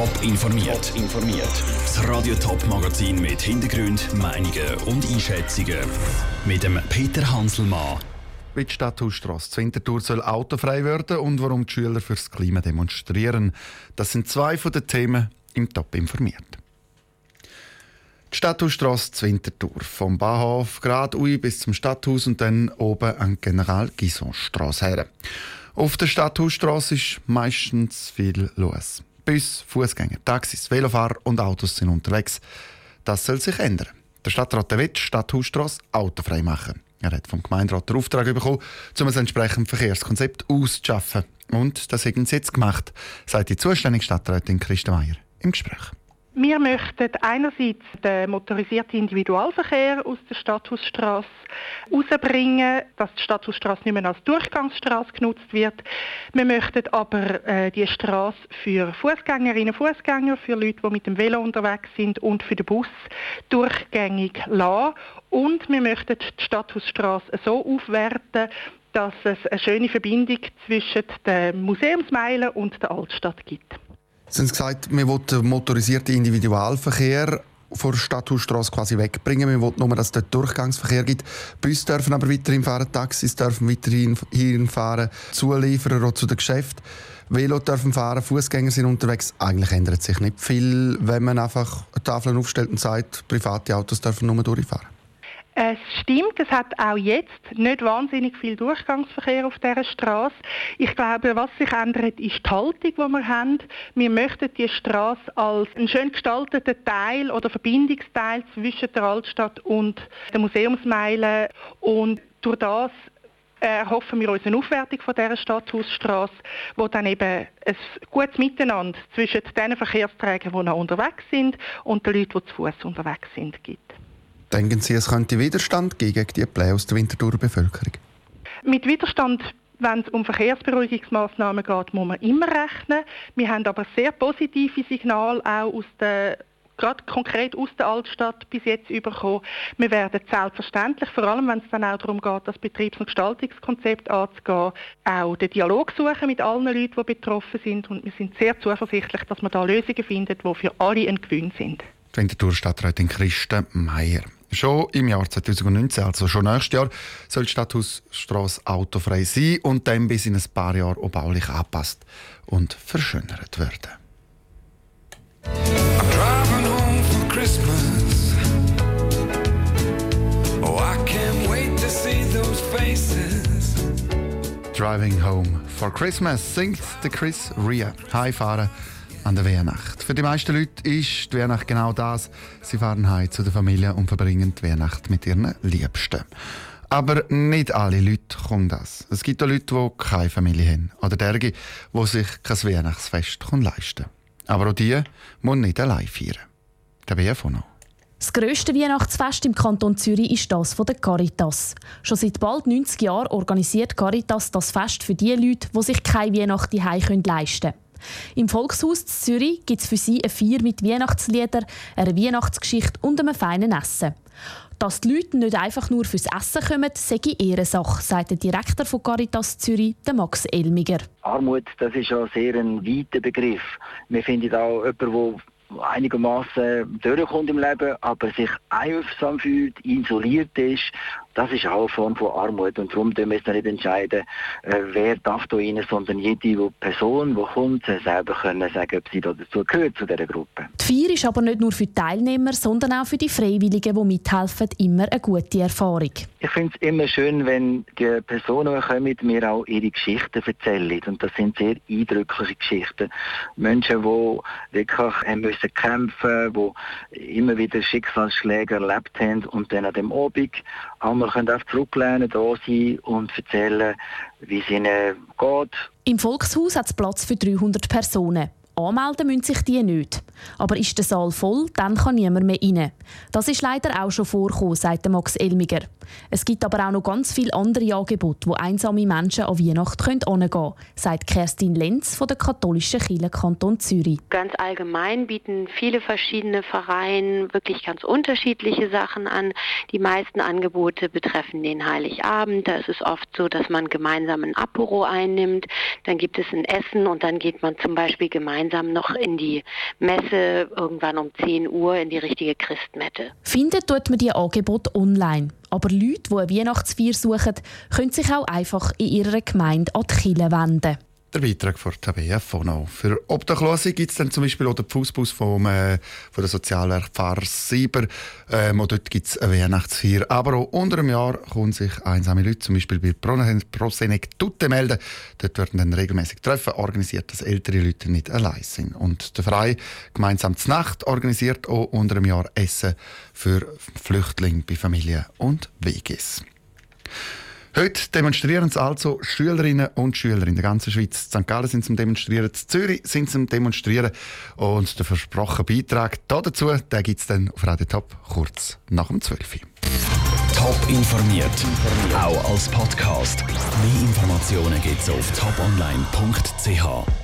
Top informiert. informiert. Das Radio Top Magazin mit Hintergrund, Meinungen und Einschätzungen mit dem Peter Hanselmann. Wie die Stadthausstrasse zu Winterthur soll autofrei werden und warum die Schüler fürs Klima demonstrieren. Das sind zwei von den Themen im Top informiert. Die Stadthausstrasse zu Winterthur. Vom Bahnhof gerade bis zum Stadthaus und dann oben an die General-Gison-Strasse her. Auf der Stadthausstrasse ist meistens viel los. Bus, Fußgänger, Taxis, Velofahrer und Autos sind unterwegs. Das soll sich ändern. Der Stadtrat will Stadthausstrasse autofrei machen. Er hat vom Gemeinderat den Auftrag bekommen, um ein entsprechendes Verkehrskonzept auszuschaffen. Und das haben sie jetzt gemacht, sagt die zuständige Stadträtin Christa Meier im Gespräch. Wir möchten einerseits den motorisierten Individualverkehr aus der Stadthausstrasse herausbringen, dass die Stadthausstrasse nicht mehr als Durchgangsstraße genutzt wird. Wir möchten aber äh, die Straße für Fußgängerinnen und Fußgänger, für Leute, die mit dem Velo unterwegs sind und für den Bus durchgängig lassen. Und wir möchten die Stadthausstrasse so aufwerten, dass es eine schöne Verbindung zwischen den Museumsmeilen und der Altstadt gibt. Sie haben gesagt, wir wollen den motorisierten Individualverkehr von der Stadthausstrasse quasi wegbringen. Wir wollen nur, dass es dort Durchgangsverkehr gibt. Busse dürfen aber weiterhin fahren, Taxis dürfen weiterhin fahren, Zulieferer auch zu den Geschäften. Velo dürfen fahren, Fußgänger sind unterwegs. Eigentlich ändert sich nicht viel, wenn man einfach Tafeln aufstellt und sagt, private Autos dürfen nur durchfahren. Es stimmt, es hat auch jetzt nicht wahnsinnig viel Durchgangsverkehr auf dieser Straße. Ich glaube, was sich ändert, ist die Haltung, die wir haben. Wir möchten die Straße als einen schön gestalteten Teil oder Verbindungsteil zwischen der Altstadt und der Museumsmeile und durch das erhoffen wir uns eine Aufwertung von dieser Stadthausstraße, wo dann eben ein gutes Miteinander zwischen den Verkehrsträgern, die noch unterwegs sind, und den Leuten, die zu Fuß unterwegs sind, gibt. Denken Sie, es könnte Widerstand gegen die Pläne aus der Winterthurer Bevölkerung? Mit Widerstand wenn es um Verkehrsberuhigungsmaßnahmen geht, muss man immer rechnen. Wir haben aber sehr positive Signale auch aus der gerade konkret aus der Altstadt bis jetzt bekommen. Wir werden selbstverständlich, vor allem wenn es dann auch darum geht, das Betriebs- und Gestaltungskonzept anzugehen, auch den Dialog suchen mit allen Leuten, die betroffen sind. Und wir sind sehr zuversichtlich, dass man da Lösungen findet, die für alle ein Gewinn sind. Die Winterthur Stadträtin Christen Meier. Schon im Jahr 2019, also schon nächstes Jahr, soll die Stadthausstrasse autofrei sein und dann bis in ein paar Jahren auch baulich angepasst und verschönert werden. Driving Home for Christmas singt der Chris Ria. Heimfahren an der Weihnacht. Für die meisten Leute ist die Weihnacht genau das. Sie fahren heim zu der Familie und verbringen die Weihnacht mit ihren Liebsten. Aber nicht alle Leute kommen das. Es gibt auch Leute, die keine Familie haben. Oder derge, die sich kein Weihnachtsfest leisten können. Aber auch die müssen nicht allein feiern. Der BFO noch. Das grösste Weihnachtsfest im Kanton Zürich ist das von der Caritas. Schon seit bald 90 Jahren organisiert Caritas das Fest für die Leute, die sich keine Weihnacht heim leisten können. Im Volkshaus Zürich gibt es für sie eine Feier mit Weihnachtsliedern, einer Weihnachtsgeschichte und einem feinen Essen. Dass die Leute nicht einfach nur fürs Essen kommen, sei Ehrensache, sagt der Direktor von Caritas Zürich, Max Elmiger. Armut, das ist ja sehr ein weiter Begriff. Wir finden auch jemanden, der einigermaßen durchkommt im Leben, aber sich einsam fühlt, isoliert ist das ist auch eine Form von Armut und darum dürfen wir jetzt nicht entscheiden, äh, wer darf da rein, sondern jede Person, die kommt, selber können sagen, ob sie dazu gehört, zu dieser Gruppe. Die Feier ist aber nicht nur für die Teilnehmer, sondern auch für die Freiwilligen, die mithelfen, immer eine gute Erfahrung. Ich finde es immer schön, wenn die Personen, die kommen, mir auch ihre Geschichten erzählen und das sind sehr eindrückliche Geschichten. Menschen, die wirklich haben müssen kämpfen die immer wieder Schicksalsschläge erlebt haben und dann an dem Abend einmal können auch zurücklehnen, da sein und erzählen, wie es ihnen geht. Im Volkshaus hat es Platz für 300 Personen. Anmelden müssen sich die nicht. Aber ist der Saal voll, dann kann niemand mehr rein. Das ist leider auch schon vorgekommen, sagt Max Elmiger. Es gibt aber auch noch ganz viele andere Angebote, wo einsame Menschen an Weihnachten hingehen können, sagt Kerstin Lenz von der katholischen Kirche Kanton Zürich. Ganz allgemein bieten viele verschiedene Vereine wirklich ganz unterschiedliche Sachen an. Die meisten Angebote betreffen den Heiligabend. Da ist es oft so, dass man gemeinsam ein Apero einnimmt. Dann gibt es ein Essen und dann geht man zum Beispiel gemeinsam noch in die Messe irgendwann um 10 Uhr in die richtige Christmette. Findet tut man die Angebote online. Aber Leute, die eine Weihnachtsfeier suchen, können sich auch einfach in ihrer Gemeinde an die Kirche wenden. Der Beitrag von Tabea Fono. Für Obdachlose gibt es dann zum Beispiel auch den Fußbus vom, äh, von der Sozialwerk Pfarrer Sieber. Ähm, dort gibt es eine Weihnachtsfeier. Aber auch unter einem Jahr können sich einsame Leute zum Beispiel bei Prosenec Tutte melden. Dort werden dann regelmäßig Treffen organisiert, dass ältere Leute nicht allein sind. Und der Verein gemeinsam zur Nacht organisiert auch unter einem Jahr Essen für Flüchtlinge bei Familien und WGs. Heute demonstrieren also Schülerinnen und Schüler in der ganzen Schweiz. In St. Gallen sind zum Demonstrieren, in Zürich sind zum Demonstrieren. Und der versprochene Beitrag dazu gibt es dann auf Radio Top kurz nach dem 12. Top informiert, auch als Podcast. Mehr Informationen gibt es auf toponline.ch.